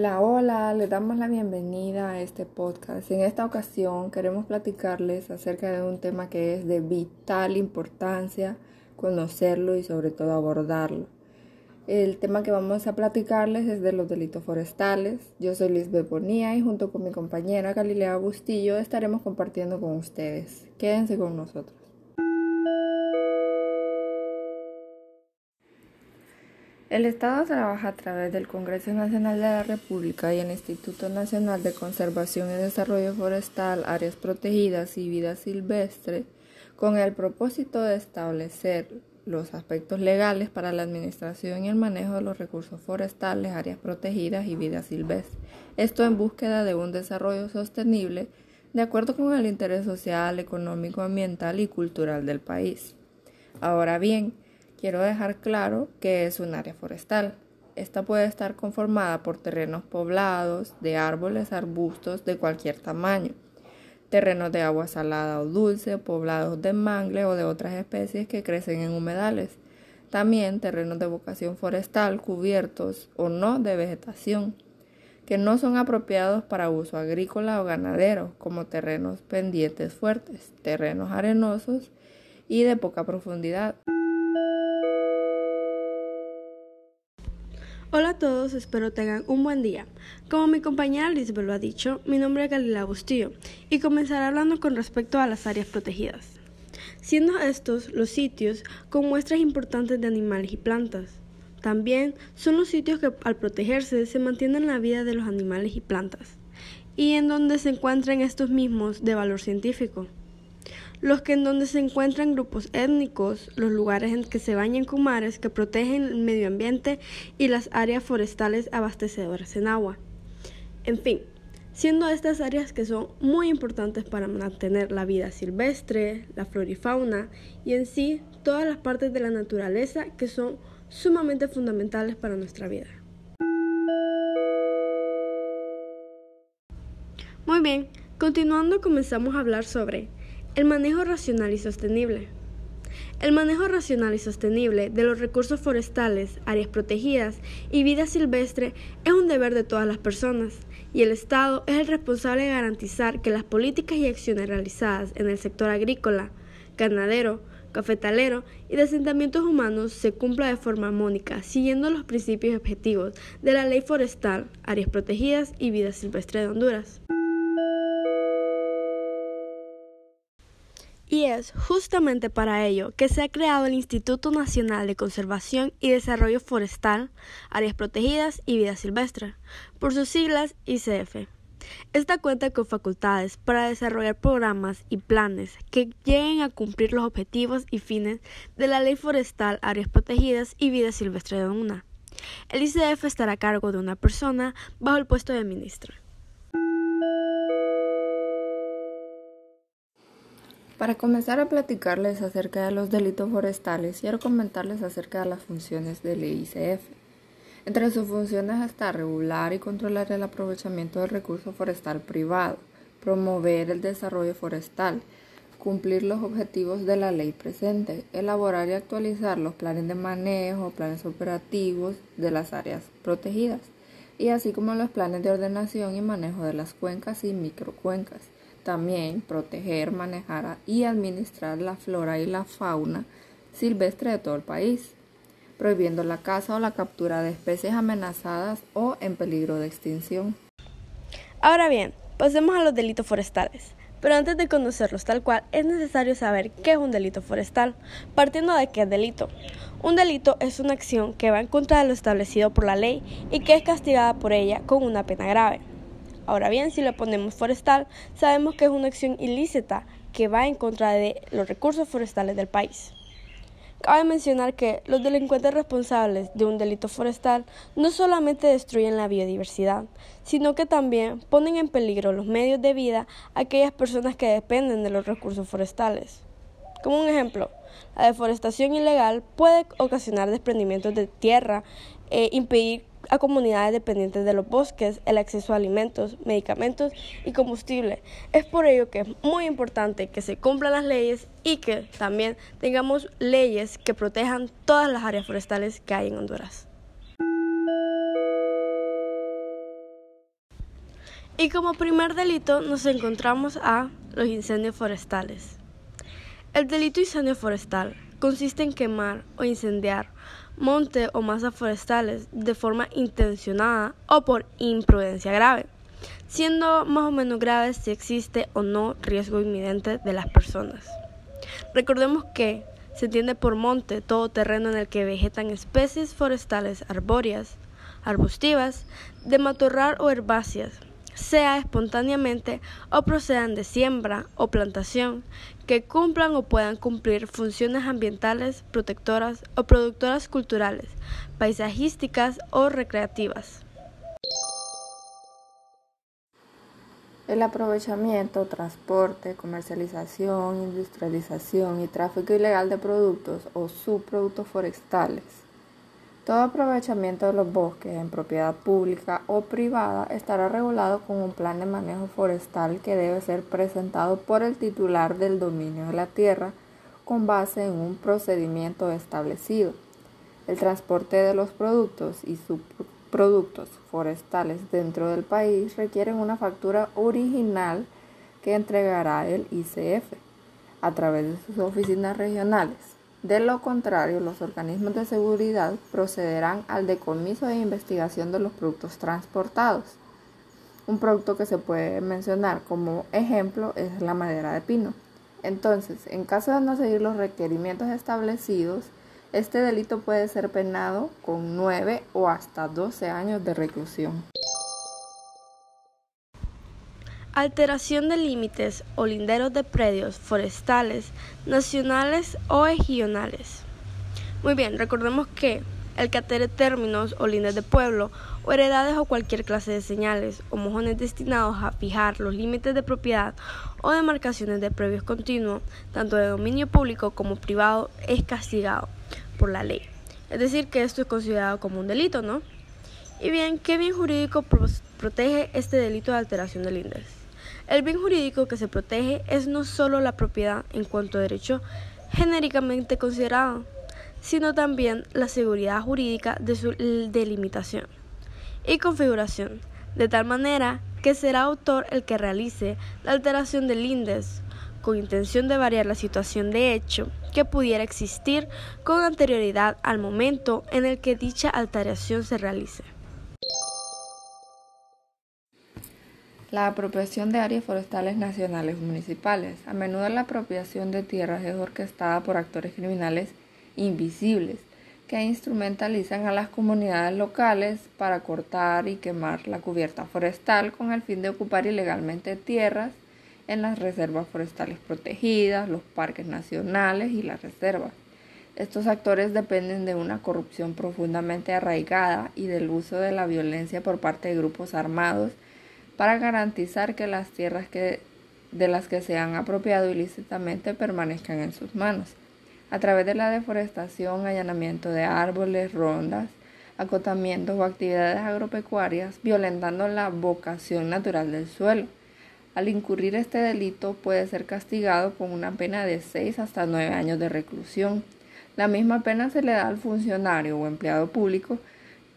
Hola, hola, le damos la bienvenida a este podcast. En esta ocasión queremos platicarles acerca de un tema que es de vital importancia conocerlo y sobre todo abordarlo. El tema que vamos a platicarles es de los delitos forestales. Yo soy Lisbeth Bonía y junto con mi compañera Galilea Bustillo estaremos compartiendo con ustedes. Quédense con nosotros. El Estado trabaja a través del Congreso Nacional de la República y el Instituto Nacional de Conservación y Desarrollo Forestal, Áreas Protegidas y Vida Silvestre con el propósito de establecer los aspectos legales para la administración y el manejo de los recursos forestales, áreas protegidas y vida silvestre. Esto en búsqueda de un desarrollo sostenible de acuerdo con el interés social, económico, ambiental y cultural del país. Ahora bien, quiero dejar claro que es un área forestal. Esta puede estar conformada por terrenos poblados de árboles, arbustos de cualquier tamaño, terrenos de agua salada o dulce, poblados de mangle o de otras especies que crecen en humedales. También terrenos de vocación forestal cubiertos o no de vegetación, que no son apropiados para uso agrícola o ganadero, como terrenos pendientes fuertes, terrenos arenosos y de poca profundidad. Hola a todos, espero tengan un buen día. Como mi compañera Lisbeth lo ha dicho, mi nombre es Galila Bustillo y comenzaré hablando con respecto a las áreas protegidas, siendo estos los sitios con muestras importantes de animales y plantas. También son los sitios que al protegerse se mantienen la vida de los animales y plantas, y en donde se encuentran estos mismos de valor científico los que en donde se encuentran grupos étnicos, los lugares en que se bañan con que protegen el medio ambiente y las áreas forestales abastecedoras en agua. En fin, siendo estas áreas que son muy importantes para mantener la vida silvestre, la flora y fauna y en sí todas las partes de la naturaleza que son sumamente fundamentales para nuestra vida. Muy bien, continuando comenzamos a hablar sobre el manejo racional y sostenible. El manejo racional y sostenible de los recursos forestales, áreas protegidas y vida silvestre es un deber de todas las personas y el Estado es el responsable de garantizar que las políticas y acciones realizadas en el sector agrícola, ganadero, cafetalero y de asentamientos humanos se cumpla de forma armónica, siguiendo los principios y objetivos de la Ley Forestal, Áreas Protegidas y Vida Silvestre de Honduras. Y es justamente para ello que se ha creado el Instituto Nacional de Conservación y Desarrollo Forestal, Áreas Protegidas y Vida Silvestre, por sus siglas ICF. Esta cuenta con facultades para desarrollar programas y planes que lleguen a cumplir los objetivos y fines de la Ley Forestal, Áreas Protegidas y Vida Silvestre de UNA. El ICF estará a cargo de una persona bajo el puesto de ministra. Para comenzar a platicarles acerca de los delitos forestales, quiero comentarles acerca de las funciones del ICF. Entre sus funciones está regular y controlar el aprovechamiento del recurso forestal privado, promover el desarrollo forestal, cumplir los objetivos de la ley presente, elaborar y actualizar los planes de manejo, planes operativos de las áreas protegidas, y así como los planes de ordenación y manejo de las cuencas y microcuencas también proteger, manejar y administrar la flora y la fauna silvestre de todo el país, prohibiendo la caza o la captura de especies amenazadas o en peligro de extinción. Ahora bien, pasemos a los delitos forestales. Pero antes de conocerlos tal cual, es necesario saber qué es un delito forestal, partiendo de qué es delito. Un delito es una acción que va en contra de lo establecido por la ley y que es castigada por ella con una pena grave. Ahora bien, si le ponemos forestal, sabemos que es una acción ilícita que va en contra de los recursos forestales del país. Cabe mencionar que los delincuentes responsables de un delito forestal no solamente destruyen la biodiversidad, sino que también ponen en peligro los medios de vida a aquellas personas que dependen de los recursos forestales. Como un ejemplo, la deforestación ilegal puede ocasionar desprendimientos de tierra e impedir a comunidades dependientes de los bosques el acceso a alimentos, medicamentos y combustible. Es por ello que es muy importante que se cumplan las leyes y que también tengamos leyes que protejan todas las áreas forestales que hay en Honduras. Y como primer delito nos encontramos a los incendios forestales. El delito incendio forestal consiste en quemar o incendiar monte o masas forestales de forma intencionada o por imprudencia grave, siendo más o menos grave si existe o no riesgo inminente de las personas. Recordemos que se entiende por monte todo terreno en el que vegetan especies forestales arbóreas, arbustivas, de matorral o herbáceas, sea espontáneamente o procedan de siembra o plantación, que cumplan o puedan cumplir funciones ambientales, protectoras o productoras culturales, paisajísticas o recreativas. El aprovechamiento, transporte, comercialización, industrialización y tráfico ilegal de productos o subproductos forestales todo aprovechamiento de los bosques en propiedad pública o privada estará regulado con un plan de manejo forestal que debe ser presentado por el titular del dominio de la tierra con base en un procedimiento establecido. El transporte de los productos y subproductos forestales dentro del país requieren una factura original que entregará el ICF a través de sus oficinas regionales. De lo contrario, los organismos de seguridad procederán al decomiso e investigación de los productos transportados. Un producto que se puede mencionar como ejemplo es la madera de pino. Entonces, en caso de no seguir los requerimientos establecidos, este delito puede ser penado con 9 o hasta 12 años de reclusión. Alteración de límites o linderos de predios forestales nacionales o regionales. Muy bien, recordemos que el catere términos o líneas de pueblo o heredades o cualquier clase de señales o mojones destinados a fijar los límites de propiedad o demarcaciones de predios continuos, tanto de dominio público como privado, es castigado por la ley. Es decir, que esto es considerado como un delito, ¿no? Y bien, ¿qué bien jurídico protege este delito de alteración de límites? El bien jurídico que se protege es no solo la propiedad en cuanto a derecho genéricamente considerado, sino también la seguridad jurídica de su delimitación y configuración, de tal manera que será autor el que realice la alteración del índice con intención de variar la situación de hecho que pudiera existir con anterioridad al momento en el que dicha alteración se realice. La apropiación de áreas forestales nacionales o municipales. A menudo la apropiación de tierras es orquestada por actores criminales invisibles que instrumentalizan a las comunidades locales para cortar y quemar la cubierta forestal con el fin de ocupar ilegalmente tierras en las reservas forestales protegidas, los parques nacionales y las reservas. Estos actores dependen de una corrupción profundamente arraigada y del uso de la violencia por parte de grupos armados para garantizar que las tierras que, de las que se han apropiado ilícitamente permanezcan en sus manos, a través de la deforestación, allanamiento de árboles, rondas, acotamientos o actividades agropecuarias, violentando la vocación natural del suelo. Al incurrir este delito puede ser castigado con una pena de 6 hasta 9 años de reclusión. La misma pena se le da al funcionario o empleado público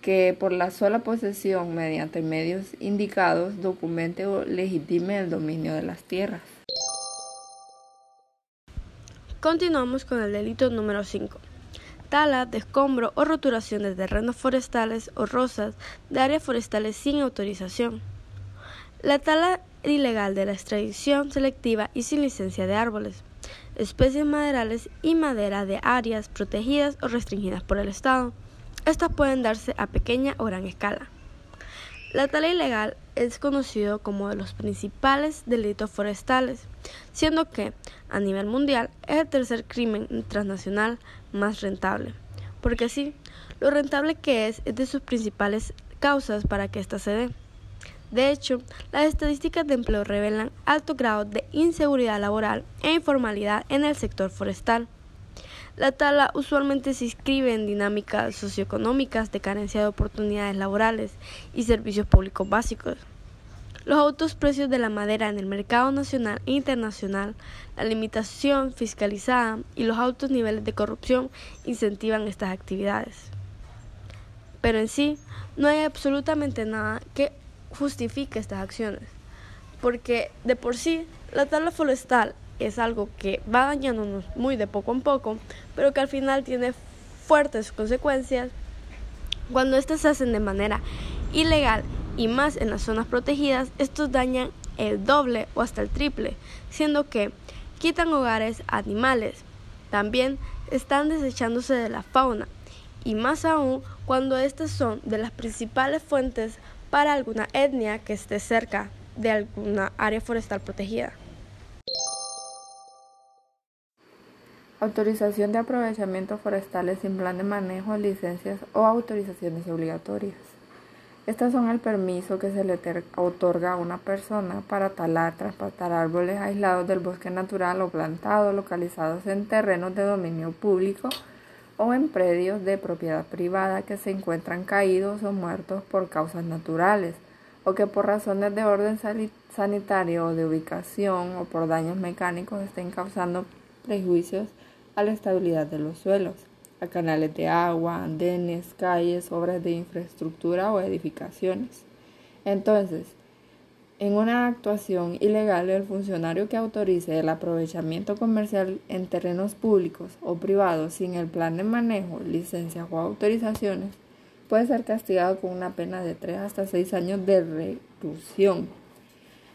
que por la sola posesión mediante medios indicados documente o legitime el dominio de las tierras. Continuamos con el delito número 5. Tala, descombro o roturación de terrenos forestales o rosas de áreas forestales sin autorización. La tala ilegal de la extracción selectiva y sin licencia de árboles, especies maderales y madera de áreas protegidas o restringidas por el Estado estas pueden darse a pequeña o gran escala. La tala ilegal es conocido como de los principales delitos forestales, siendo que, a nivel mundial, es el tercer crimen transnacional más rentable, porque sí, lo rentable que es es de sus principales causas para que ésta se dé. De hecho, las estadísticas de empleo revelan alto grado de inseguridad laboral e informalidad en el sector forestal. La tala usualmente se inscribe en dinámicas socioeconómicas de carencia de oportunidades laborales y servicios públicos básicos. Los altos precios de la madera en el mercado nacional e internacional, la limitación fiscalizada y los altos niveles de corrupción incentivan estas actividades. Pero en sí, no hay absolutamente nada que justifique estas acciones, porque de por sí la tala forestal es algo que va dañándonos muy de poco en poco, pero que al final tiene fuertes consecuencias cuando estas se hacen de manera ilegal y más en las zonas protegidas, estos dañan el doble o hasta el triple, siendo que quitan hogares animales. También están desechándose de la fauna y más aún cuando estas son de las principales fuentes para alguna etnia que esté cerca de alguna área forestal protegida. Autorización de aprovechamiento forestales sin plan de manejo, licencias o autorizaciones obligatorias. Estas son el permiso que se le otorga a una persona para talar, trasplantar árboles aislados del bosque natural o plantados localizados en terrenos de dominio público o en predios de propiedad privada que se encuentran caídos o muertos por causas naturales o que por razones de orden sanitario o de ubicación o por daños mecánicos estén causando prejuicios a la estabilidad de los suelos a canales de agua, andenes, calles, obras de infraestructura o edificaciones. Entonces, en una actuación ilegal, el funcionario que autorice el aprovechamiento comercial en terrenos públicos o privados sin el plan de manejo, licencias o autorizaciones puede ser castigado con una pena de 3 hasta 6 años de reclusión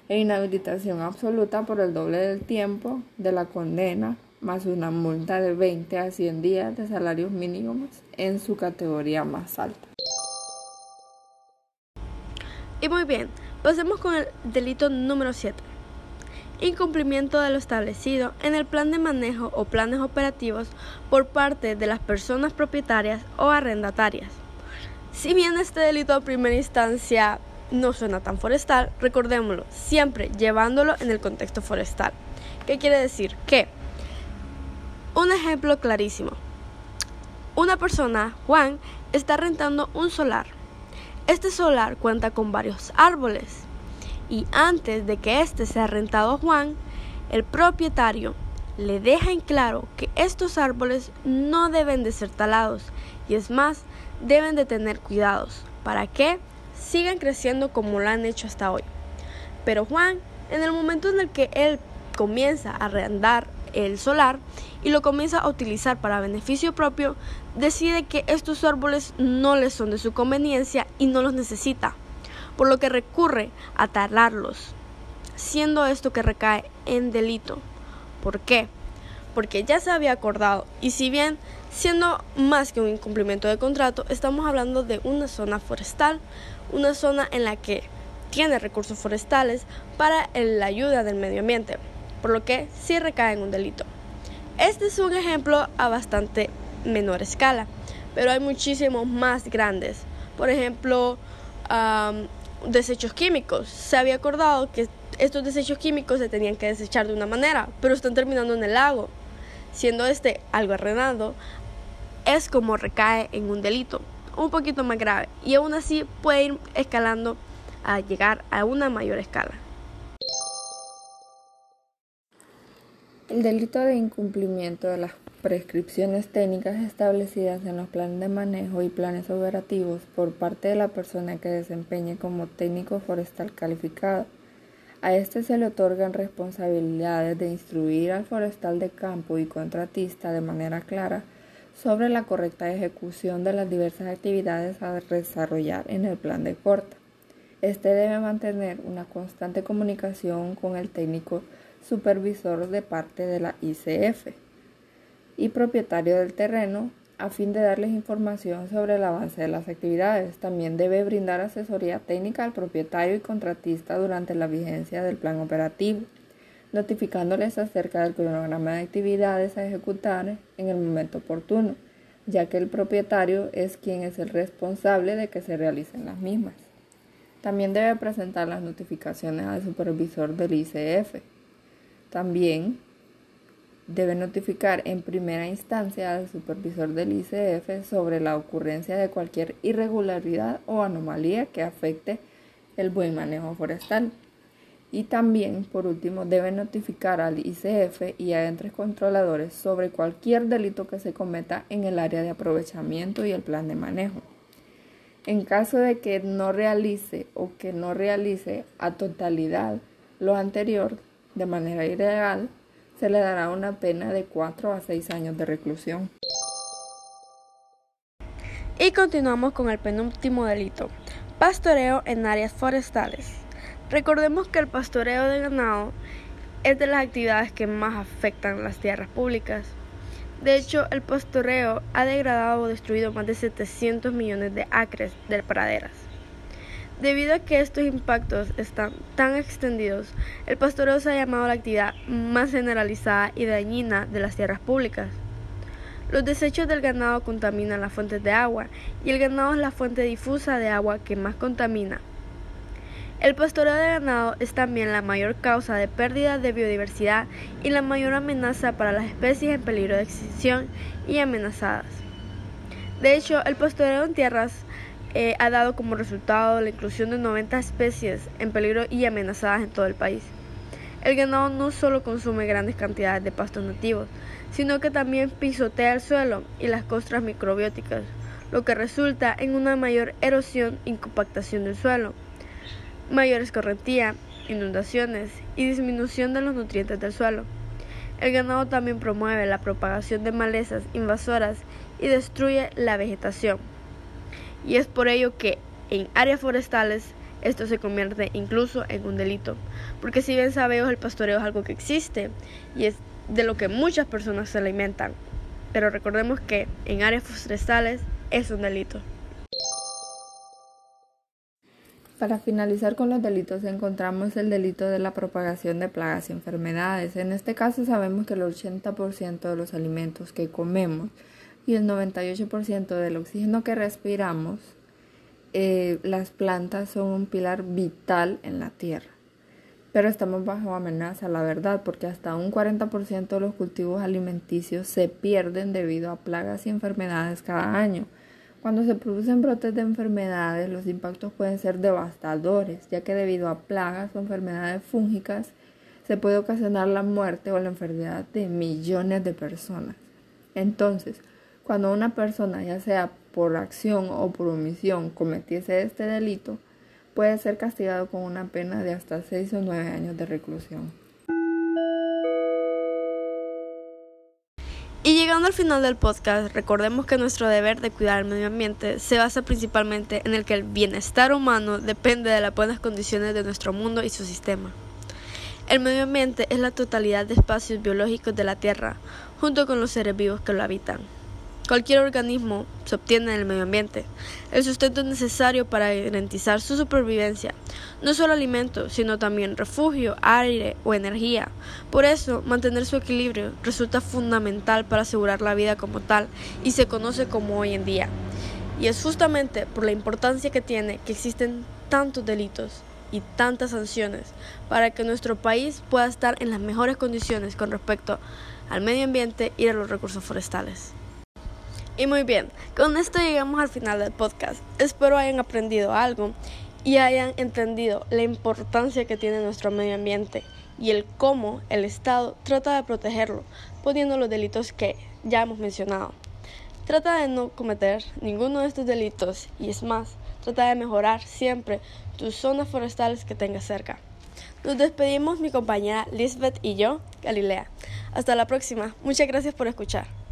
e inhabilitación absoluta por el doble del tiempo de la condena más una multa de 20 a 100 días de salarios mínimos en su categoría más alta. Y muy bien, pasemos con el delito número 7. Incumplimiento de lo establecido en el plan de manejo o planes operativos por parte de las personas propietarias o arrendatarias. Si bien este delito a primera instancia no suena tan forestal, recordémoslo, siempre llevándolo en el contexto forestal. ¿Qué quiere decir? Que un ejemplo clarísimo. Una persona, Juan, está rentando un solar. Este solar cuenta con varios árboles y antes de que este sea rentado a Juan, el propietario le deja en claro que estos árboles no deben de ser talados y es más, deben de tener cuidados para que sigan creciendo como lo han hecho hasta hoy. Pero Juan, en el momento en el que él comienza a arrendar el solar y lo comienza a utilizar para beneficio propio, decide que estos árboles no le son de su conveniencia y no los necesita, por lo que recurre a talarlos, siendo esto que recae en delito. ¿Por qué? Porque ya se había acordado y si bien siendo más que un incumplimiento de contrato, estamos hablando de una zona forestal, una zona en la que tiene recursos forestales para la ayuda del medio ambiente por lo que sí recae en un delito. Este es un ejemplo a bastante menor escala, pero hay muchísimos más grandes. Por ejemplo, desechos químicos. Se había acordado que estos desechos químicos se tenían que desechar de una manera, pero están terminando en el lago. Siendo este algo arrenado, es como recae en un delito, un poquito más grave, y aún así puede ir escalando a llegar a una mayor escala. El delito de incumplimiento de las prescripciones técnicas establecidas en los planes de manejo y planes operativos por parte de la persona que desempeñe como técnico forestal calificado. A este se le otorgan responsabilidades de instruir al forestal de campo y contratista de manera clara sobre la correcta ejecución de las diversas actividades a desarrollar en el plan de corta. Este debe mantener una constante comunicación con el técnico supervisor de parte de la ICF y propietario del terreno a fin de darles información sobre el avance de las actividades. También debe brindar asesoría técnica al propietario y contratista durante la vigencia del plan operativo, notificándoles acerca del cronograma de actividades a ejecutar en el momento oportuno, ya que el propietario es quien es el responsable de que se realicen las mismas. También debe presentar las notificaciones al supervisor del ICF también debe notificar en primera instancia al supervisor del ICF sobre la ocurrencia de cualquier irregularidad o anomalía que afecte el buen manejo forestal. Y también, por último, debe notificar al ICF y a entes controladores sobre cualquier delito que se cometa en el área de aprovechamiento y el plan de manejo. En caso de que no realice o que no realice a totalidad lo anterior de manera ilegal, se le dará una pena de 4 a 6 años de reclusión. Y continuamos con el penúltimo delito, pastoreo en áreas forestales. Recordemos que el pastoreo de ganado es de las actividades que más afectan las tierras públicas. De hecho, el pastoreo ha degradado o destruido más de 700 millones de acres de praderas. Debido a que estos impactos están tan extendidos, el pastoreo se ha llamado la actividad más generalizada y dañina de las tierras públicas. Los desechos del ganado contaminan las fuentes de agua y el ganado es la fuente difusa de agua que más contamina. El pastoreo de ganado es también la mayor causa de pérdida de biodiversidad y la mayor amenaza para las especies en peligro de extinción y amenazadas. De hecho, el pastoreo en tierras eh, ha dado como resultado la inclusión de 90 especies en peligro y amenazadas en todo el país. El ganado no solo consume grandes cantidades de pastos nativos, sino que también pisotea el suelo y las costras microbióticas, lo que resulta en una mayor erosión y compactación del suelo mayor escorrentía, inundaciones y disminución de los nutrientes del suelo. El ganado también promueve la propagación de malezas invasoras y destruye la vegetación. Y es por ello que en áreas forestales esto se convierte incluso en un delito, porque si bien sabemos el pastoreo es algo que existe y es de lo que muchas personas se alimentan, pero recordemos que en áreas forestales es un delito. Para finalizar con los delitos encontramos el delito de la propagación de plagas y enfermedades. En este caso sabemos que el 80% de los alimentos que comemos y el 98% del oxígeno que respiramos, eh, las plantas son un pilar vital en la tierra. Pero estamos bajo amenaza, la verdad, porque hasta un 40% de los cultivos alimenticios se pierden debido a plagas y enfermedades cada año. Cuando se producen brotes de enfermedades, los impactos pueden ser devastadores, ya que debido a plagas o enfermedades fúngicas se puede ocasionar la muerte o la enfermedad de millones de personas. Entonces, cuando una persona, ya sea por acción o por omisión, cometiese este delito, puede ser castigado con una pena de hasta 6 o 9 años de reclusión. Y llegando al final del podcast, recordemos que nuestro deber de cuidar el medio ambiente se basa principalmente en el que el bienestar humano depende de las buenas condiciones de nuestro mundo y su sistema. El medio ambiente es la totalidad de espacios biológicos de la Tierra, junto con los seres vivos que lo habitan. Cualquier organismo se obtiene en el medio ambiente. El sustento es necesario para garantizar su supervivencia, no solo alimento, sino también refugio, aire o energía. Por eso, mantener su equilibrio resulta fundamental para asegurar la vida como tal y se conoce como hoy en día. Y es justamente por la importancia que tiene que existen tantos delitos y tantas sanciones para que nuestro país pueda estar en las mejores condiciones con respecto al medio ambiente y a los recursos forestales. Y muy bien, con esto llegamos al final del podcast. Espero hayan aprendido algo y hayan entendido la importancia que tiene nuestro medio ambiente y el cómo el Estado trata de protegerlo, poniendo los delitos que ya hemos mencionado. Trata de no cometer ninguno de estos delitos y es más, trata de mejorar siempre tus zonas forestales que tengas cerca. Nos despedimos mi compañera Lisbeth y yo, Galilea. Hasta la próxima. Muchas gracias por escuchar.